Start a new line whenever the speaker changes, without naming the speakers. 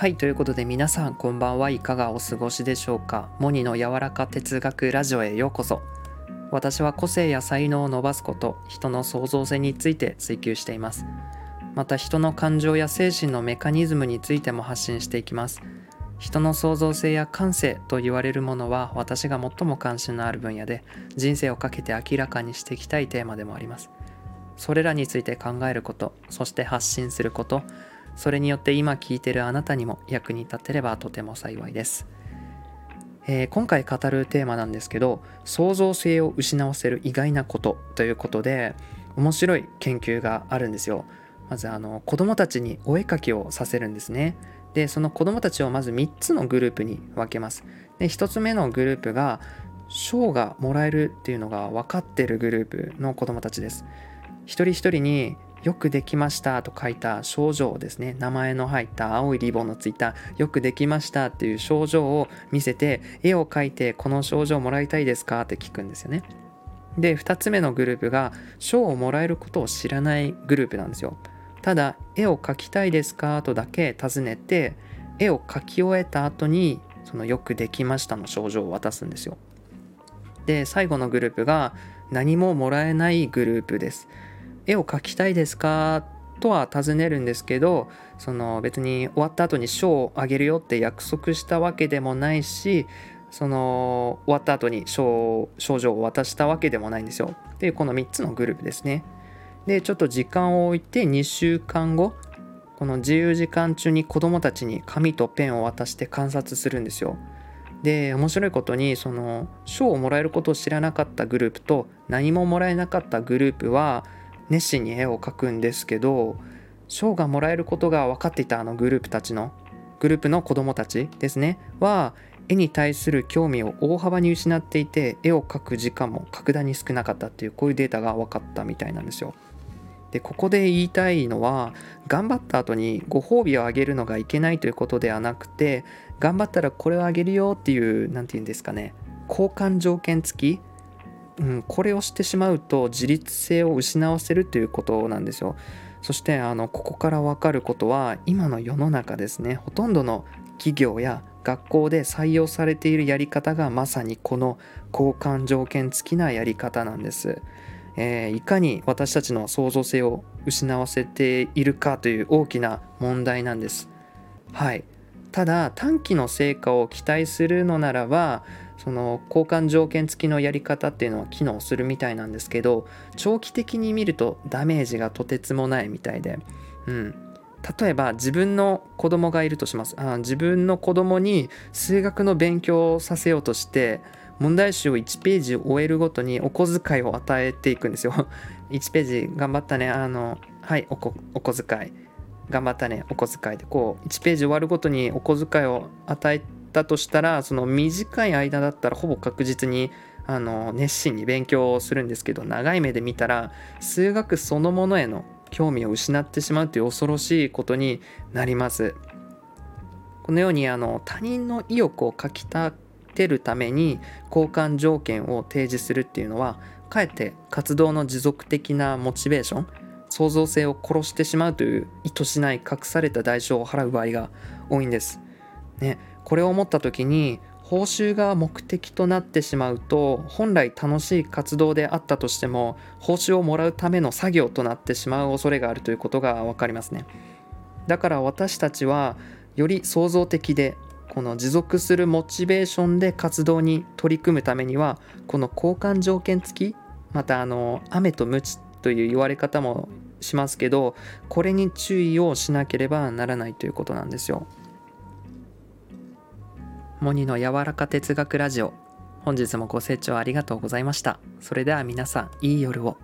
はいということで皆さんこんばんは。いかがお過ごしでしょうか。モニの柔らか哲学ラジオへようこそ。私は個性や才能を伸ばすこと人の創造性について追求しています。また人の感情や精神のメカニズムについても発信していきます。人の創造性や感性と言われるものは私が最も関心のある分野で人生をかけて明らかにしていきたいテーマでもあります。それらについて考えることそして発信することそれによって今聞いてるあなたにも役に立てればとても幸いです、えー、今回語るテーマなんですけど創造性を失わせる意外なことということで面白い研究があるんですよ。まずあの子供たちにお絵かきをさせるんですね。でその子供たちをまず3つのグループに分けます。で1つ目のグループが賞がもらえるっていうのが分かってるグループの子供たちです。一人一人によくできましたと書いた症状ですね名前の入った青いリボンのついたよくできましたっていう症状を見せて絵を描いてこの症状もらいたいですかって聞くんですよね。で2つ目のグループが賞をもらえることを知らないグループなんですよ。ただ絵を描きたいですかとだけ尋ねて絵を描き終えた後にそのよくできましたの症状を渡すんですよ。で最後のグループが何ももらえないグループです。絵を描きたいですか？とは尋ねるんですけどその別に終わった後に賞をあげるよって約束したわけでもないしその終わった後に賞賞状を渡したわけでもないんですよ。でこの3つのグループですね。でちょっと時間を置いて2週間後この自由時間中に子どもたちに紙とペンを渡して観察するんですよ。で面白いことにその賞をもらえることを知らなかったグループと何ももらえなかったグループは熱心に絵を描くんですけど賞がもらえることが分かっていたあのグループたちのグループの子どもたちですねは絵に対する興味を大幅に失っていて絵を描く時間も格段に少なかったっていうこういうデータが分かったみたいなんですよ。でここで言いたいのは頑張った後にご褒美をあげるのがいけないということではなくて頑張ったらこれをあげるよっていう何て言うんですかね交換条件付きうん、これをしてしまうと自立性を失わせるということなんですよ。そしてあのここから分かることは今の世の中ですねほとんどの企業や学校で採用されているやり方がまさにこの交換条件付きなやり方なんです。えー、いかに私たちの創造性を失わせているかという大きな問題なんです。はい。ただ短期の成果を期待するのならばその交換条件付きのやり方っていうのは機能するみたいなんですけど長期的に見るとダメージがとてつもないみたいで、うん、例えば自分の子供がいるとします。あ自分の子供に数学の勉強をさせようとして問題集を1ページ終えるごとにお小遣いを与えていくんですよ。1ページ頑張ったね。あのはいお小遣い。頑張ったねお小遣いでこう1ページ終わるごとにお小遣いを与えたとしたらその短い間だったらほぼ確実にあの熱心に勉強をするんですけど長い目で見たら数学そのものへの興味を失ってしまうという恐ろしいことになります。このようにあの他人の意欲をかきたてるために交換条件を提示するっていうのはかえって活動の持続的なモチベーション創造性を殺してしまうという意図しない隠された代償を払う場合が多いんです。ね、これを思った時に報酬が目的となってしまうと本来楽しい活動であったとしても報酬をもらうための作業となってしまう恐れがあるということが分かりますねだから私たちはより創造的でこの持続するモチベーションで活動に取り組むためにはこの交換条件付きまたあの雨と鞭という言われ方もしますけどこれに注意をしなければならないということなんですよ。モニの柔らか哲学ラジオ。本日もご清聴ありがとうございました。それでは皆さんいい夜を。